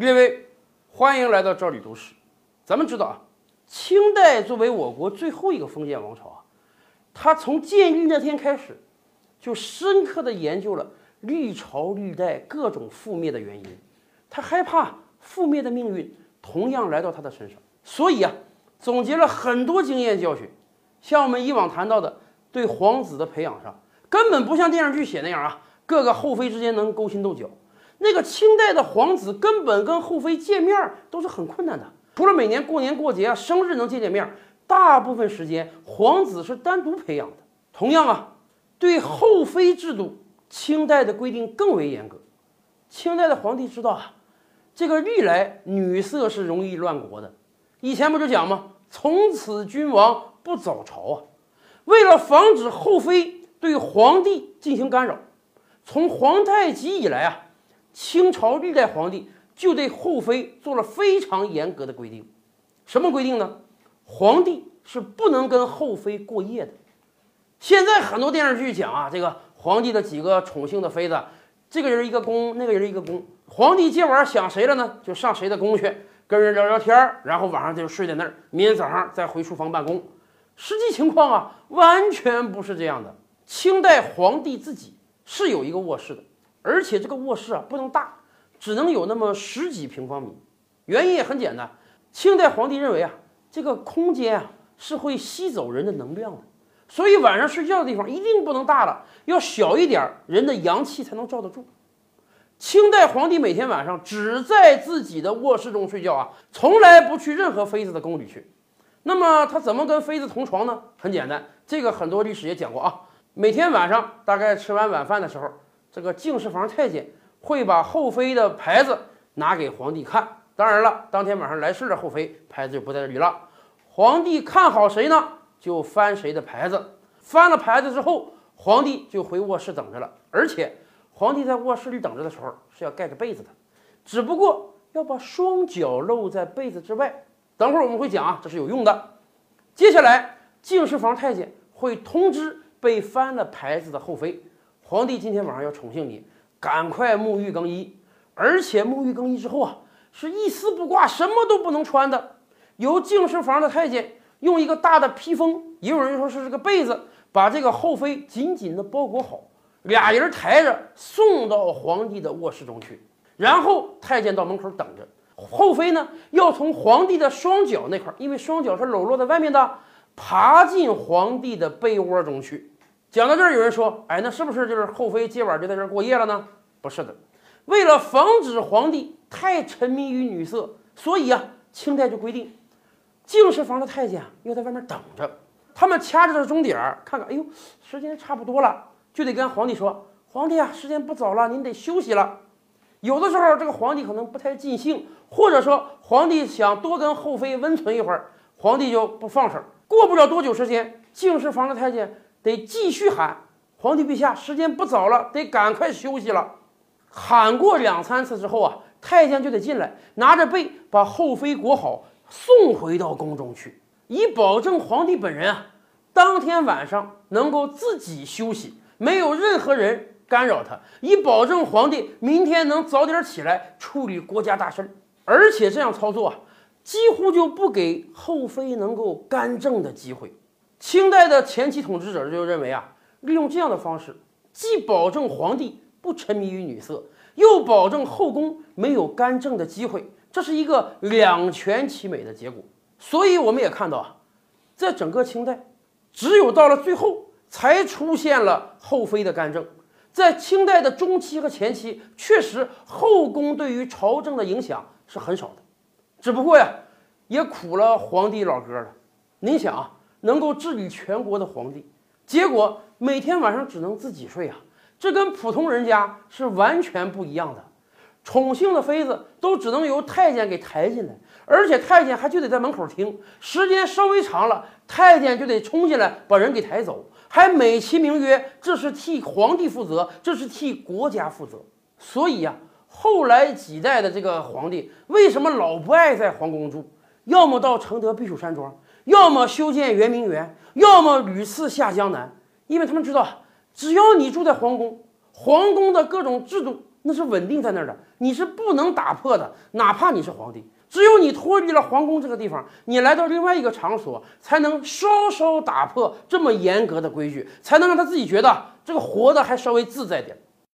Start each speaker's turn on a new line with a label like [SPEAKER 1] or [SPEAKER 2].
[SPEAKER 1] 列位，欢迎来到这里读史。咱们知道啊，清代作为我国最后一个封建王朝啊，它从建立那天开始，就深刻地研究了历朝历代各种覆灭的原因。他害怕覆灭的命运同样来到他的身上，所以啊，总结了很多经验教训。像我们以往谈到的，对皇子的培养上，根本不像电视剧写那样啊，各个后妃之间能勾心斗角。那个清代的皇子根本跟后妃见面都是很困难的，除了每年过年过节啊、生日能见见面，大部分时间皇子是单独培养的。同样啊，对后妃制度，清代的规定更为严格。清代的皇帝知道啊，这个历来女色是容易乱国的。以前不就讲吗？从此君王不早朝啊。为了防止后妃对皇帝进行干扰，从皇太极以来啊。清朝历代皇帝就对后妃做了非常严格的规定，什么规定呢？皇帝是不能跟后妃过夜的。现在很多电视剧讲啊，这个皇帝的几个宠幸的妃子，这个人一个宫，那个人一个宫。皇帝今晚想谁了呢？就上谁的宫去跟人聊聊天，然后晚上就睡在那儿，明天早上再回书房办公。实际情况啊，完全不是这样的。清代皇帝自己是有一个卧室的。而且这个卧室啊不能大，只能有那么十几平方米。原因也很简单，清代皇帝认为啊，这个空间啊是会吸走人的能量的，所以晚上睡觉的地方一定不能大了，要小一点，人的阳气才能罩得住。清代皇帝每天晚上只在自己的卧室中睡觉啊，从来不去任何妃子的宫里去。那么他怎么跟妃子同床呢？很简单，这个很多历史也讲过啊。每天晚上大概吃完晚饭的时候。这个敬事房太监会把后妃的牌子拿给皇帝看。当然了，当天晚上来事的后妃牌子就不在这里了。皇帝看好谁呢，就翻谁的牌子。翻了牌子之后，皇帝就回卧室等着了。而且，皇帝在卧室里等着的时候是要盖着被子的，只不过要把双脚露在被子之外。等会儿我们会讲啊，这是有用的。接下来，敬事房太监会通知被翻了牌子的后妃。皇帝今天晚上要宠幸你，赶快沐浴更衣，而且沐浴更衣之后啊，是一丝不挂，什么都不能穿的。由敬事房的太监用一个大的披风，也有人说是这个被子，把这个后妃紧紧的包裹好，俩人抬着送到皇帝的卧室中去。然后太监到门口等着，后妃呢要从皇帝的双脚那块，因为双脚是裸露在外面的，爬进皇帝的被窝中去。讲到这儿，有人说：“哎，那是不是就是后妃今晚就在这儿过夜了呢？”不是的，为了防止皇帝太沉迷于女色，所以啊，清代就规定，敬事房的太监要在外面等着。他们掐着钟点儿，看看，哎呦，时间差不多了，就得跟皇帝说：“皇帝啊，时间不早了，您得休息了。”有的时候，这个皇帝可能不太尽兴，或者说皇帝想多跟后妃温存一会儿，皇帝就不放手。过不了多久时间，敬事房的太监。得继续喊，皇帝陛下，时间不早了，得赶快休息了。喊过两三次之后啊，太监就得进来，拿着被把后妃裹好，送回到宫中去，以保证皇帝本人啊，当天晚上能够自己休息，没有任何人干扰他，以保证皇帝明天能早点起来处理国家大事。而且这样操作啊，几乎就不给后妃能够干政的机会。清代的前期统治者就认为啊，利用这样的方式，既保证皇帝不沉迷于女色，又保证后宫没有干政的机会，这是一个两全其美的结果。所以我们也看到啊，在整个清代，只有到了最后才出现了后妃的干政。在清代的中期和前期，确实后宫对于朝政的影响是很少的，只不过呀，也苦了皇帝老哥了。您想啊。能够治理全国的皇帝，结果每天晚上只能自己睡啊，这跟普通人家是完全不一样的。宠幸的妃子都只能由太监给抬进来，而且太监还就得在门口听，时间稍微长了，太监就得冲进来把人给抬走，还美其名曰这是替皇帝负责，这是替国家负责。所以呀，后来几代的这个皇帝为什么老不爱在皇宫住？要么到承德避暑山庄。要么修建圆明园，要么屡次下江南，因为他们知道，只要你住在皇宫，皇宫的各种制度那是稳定在那儿的，你是不能打破的，哪怕你是皇帝。只有你脱离了皇宫这个地方，你来到另外一个场所，才能稍稍打破这么严格的规矩，才能让他自己觉得这个活的还稍微自在点。